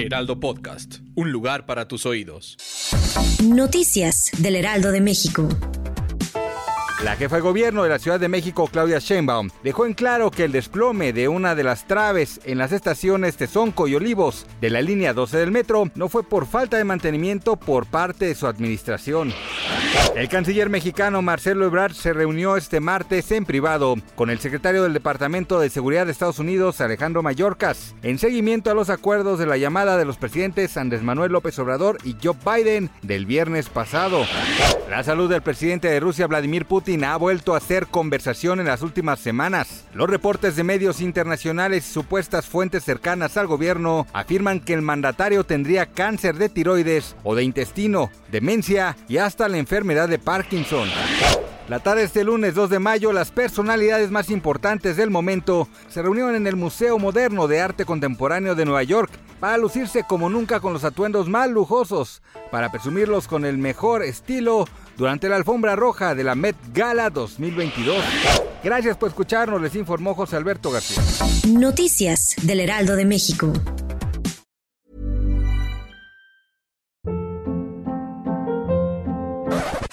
Heraldo Podcast, un lugar para tus oídos. Noticias del Heraldo de México. La jefa de gobierno de la Ciudad de México, Claudia Sheinbaum, dejó en claro que el desplome de una de las traves en las estaciones Tezonco y Olivos de la línea 12 del metro no fue por falta de mantenimiento por parte de su administración. El canciller mexicano Marcelo Ebrard se reunió este martes en privado con el secretario del Departamento de Seguridad de Estados Unidos, Alejandro Mayorkas, en seguimiento a los acuerdos de la llamada de los presidentes Andrés Manuel López Obrador y Joe Biden del viernes pasado. La salud del presidente de Rusia, Vladimir Putin, ha vuelto a ser conversación en las últimas semanas. Los reportes de medios internacionales y supuestas fuentes cercanas al gobierno afirman que el mandatario tendría cáncer de tiroides o de intestino, demencia y hasta la enfermedad de Parkinson. La tarde de este lunes 2 de mayo, las personalidades más importantes del momento se reunieron en el Museo Moderno de Arte Contemporáneo de Nueva York para lucirse como nunca con los atuendos más lujosos, para presumirlos con el mejor estilo durante la alfombra roja de la Met Gala 2022. Gracias por escucharnos, les informó José Alberto García. Noticias del Heraldo de México.